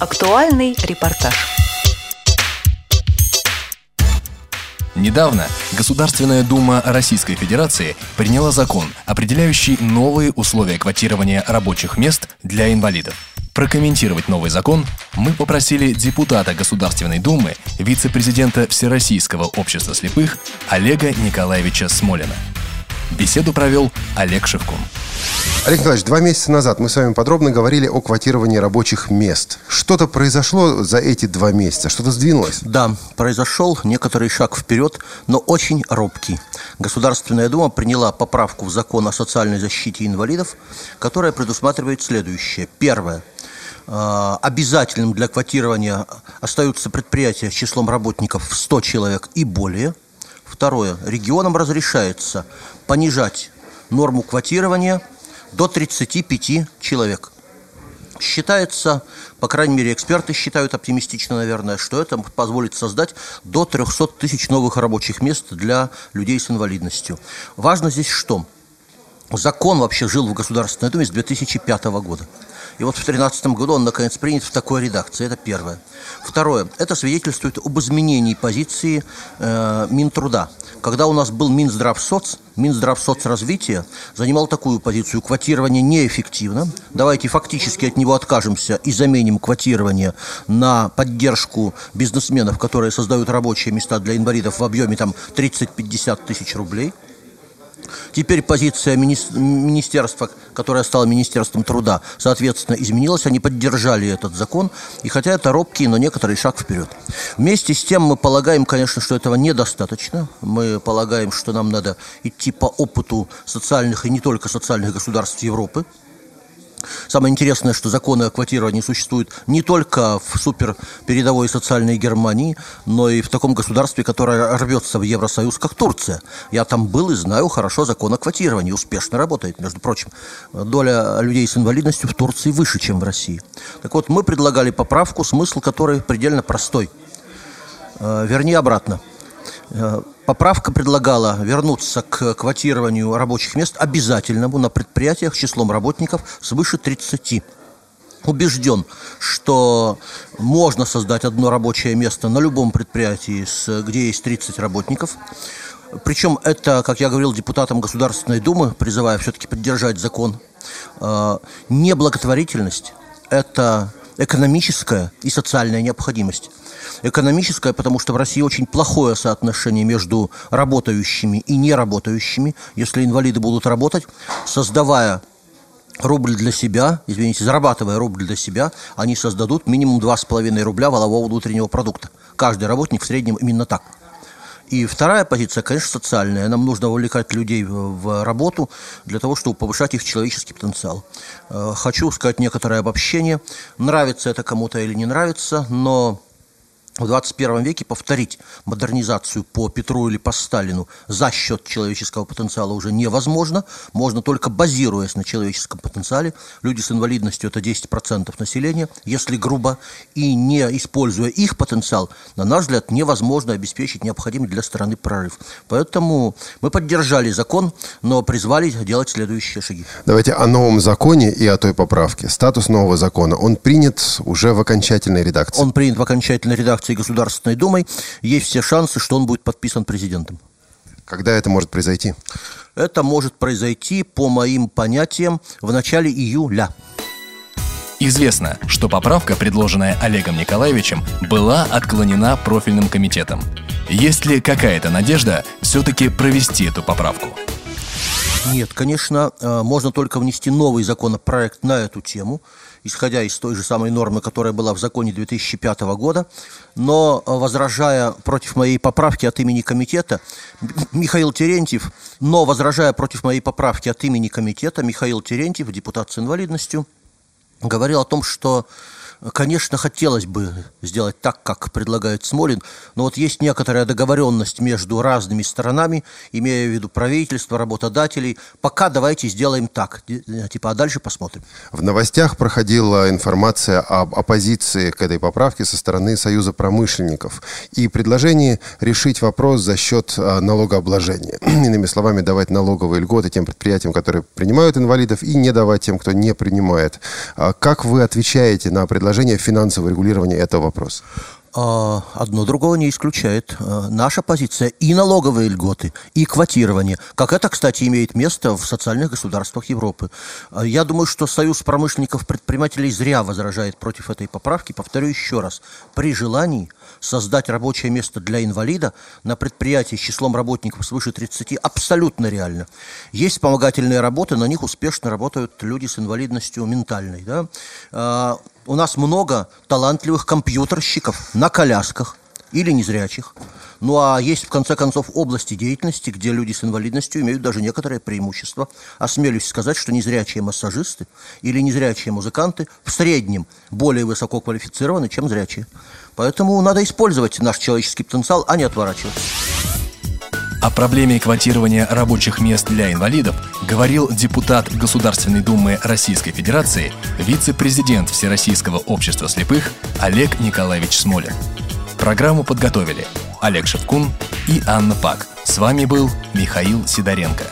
Актуальный репортаж. Недавно Государственная Дума Российской Федерации приняла закон, определяющий новые условия квотирования рабочих мест для инвалидов. Прокомментировать новый закон мы попросили депутата Государственной Думы, вице-президента Всероссийского общества слепых Олега Николаевича Смолина. Беседу провел Олег Шевкун. Олег Николаевич, два месяца назад мы с вами подробно говорили о квотировании рабочих мест. Что-то произошло за эти два месяца? Что-то сдвинулось? Да, произошел некоторый шаг вперед, но очень робкий. Государственная Дума приняла поправку в закон о социальной защите инвалидов, которая предусматривает следующее. Первое. Э, обязательным для квотирования остаются предприятия с числом работников в 100 человек и более. Второе. Регионам разрешается понижать норму квотирования – до 35 человек. Считается, по крайней мере, эксперты считают оптимистично, наверное, что это позволит создать до 300 тысяч новых рабочих мест для людей с инвалидностью. Важно здесь что? Закон вообще жил в Государственной Думе с 2005 года. И вот в 2013 году он, наконец, принят в такой редакции. Это первое. Второе. Это свидетельствует об изменении позиции э, Минтруда. Когда у нас был Минздравсоц, Минздравсоцразвитие занимал такую позицию. Квотирование неэффективно. Давайте фактически от него откажемся и заменим квотирование на поддержку бизнесменов, которые создают рабочие места для инвалидов в объеме там 30-50 тысяч рублей – Теперь позиция министерства, которое стало Министерством труда, соответственно, изменилась. Они поддержали этот закон. И хотя это робкий, но некоторый шаг вперед. Вместе с тем мы полагаем, конечно, что этого недостаточно. Мы полагаем, что нам надо идти по опыту социальных и не только социальных государств Европы. Самое интересное, что законы о квотировании существуют не только в супер передовой социальной Германии, но и в таком государстве, которое рвется в Евросоюз, как Турция. Я там был и знаю хорошо закон о квотировании. Успешно работает, между прочим. Доля людей с инвалидностью в Турции выше, чем в России. Так вот, мы предлагали поправку, смысл которой предельно простой. Э, вернее, обратно. Э, поправка предлагала вернуться к квотированию рабочих мест обязательному на предприятиях числом работников свыше 30 убежден, что можно создать одно рабочее место на любом предприятии, где есть 30 работников. Причем это, как я говорил депутатам Государственной Думы, призывая все-таки поддержать закон, э, не благотворительность, это экономическая и социальная необходимость. Экономическая, потому что в России очень плохое соотношение между работающими и неработающими. Если инвалиды будут работать, создавая рубль для себя, извините, зарабатывая рубль для себя, они создадут минимум 2,5 рубля валового внутреннего продукта. Каждый работник в среднем именно так. И вторая позиция, конечно, социальная. Нам нужно вовлекать людей в работу для того, чтобы повышать их человеческий потенциал. Э, хочу сказать некоторое обобщение. Нравится это кому-то или не нравится, но в 21 веке повторить модернизацию по Петру или по Сталину за счет человеческого потенциала уже невозможно. Можно только базируясь на человеческом потенциале. Люди с инвалидностью – это 10% населения. Если грубо и не используя их потенциал, на наш взгляд, невозможно обеспечить необходимый для страны прорыв. Поэтому мы поддержали закон, но призвали делать следующие шаги. Давайте о новом законе и о той поправке. Статус нового закона, он принят уже в окончательной редакции? Он принят в окончательной редакции фракцией Государственной Думой, есть все шансы, что он будет подписан президентом. Когда это может произойти? Это может произойти, по моим понятиям, в начале июля. Известно, что поправка, предложенная Олегом Николаевичем, была отклонена профильным комитетом. Есть ли какая-то надежда все-таки провести эту поправку? Нет, конечно, э, можно только внести новый законопроект на эту тему, исходя из той же самой нормы, которая была в законе 2005 года. Но, э, возражая против моей поправки от имени комитета, Михаил Терентьев, но возражая против моей поправки от имени комитета, Михаил Терентьев, депутат с инвалидностью, говорил о том, что Конечно, хотелось бы сделать так, как предлагает Смолин, но вот есть некоторая договоренность между разными сторонами, имея в виду правительство, работодателей. Пока давайте сделаем так, типа, а дальше посмотрим. В новостях проходила информация об оппозиции к этой поправке со стороны Союза промышленников и предложение решить вопрос за счет а, налогообложения. Иными словами, давать налоговые льготы тем предприятиям, которые принимают инвалидов, и не давать тем, кто не принимает. А как вы отвечаете на предложение предложение финансового регулирования этого вопроса? А, одно другого не исключает. А, наша позиция и налоговые льготы, и квотирование, как это, кстати, имеет место в социальных государствах Европы. А, я думаю, что Союз промышленников предпринимателей зря возражает против этой поправки. Повторю еще раз. При желании создать рабочее место для инвалида на предприятии с числом работников свыше 30 абсолютно реально. Есть вспомогательные работы, на них успешно работают люди с инвалидностью ментальной. Да? У нас много талантливых компьютерщиков на колясках или незрячих. Ну а есть, в конце концов, области деятельности, где люди с инвалидностью имеют даже некоторое преимущество. Осмелюсь сказать, что незрячие массажисты или незрячие музыканты в среднем более высоко квалифицированы, чем зрячие. Поэтому надо использовать наш человеческий потенциал, а не отворачиваться. О проблеме квотирования рабочих мест для инвалидов говорил депутат Государственной Думы Российской Федерации, вице-президент Всероссийского общества слепых Олег Николаевич Смолин. Программу подготовили Олег Шевкун и Анна Пак. С вами был Михаил Сидоренко.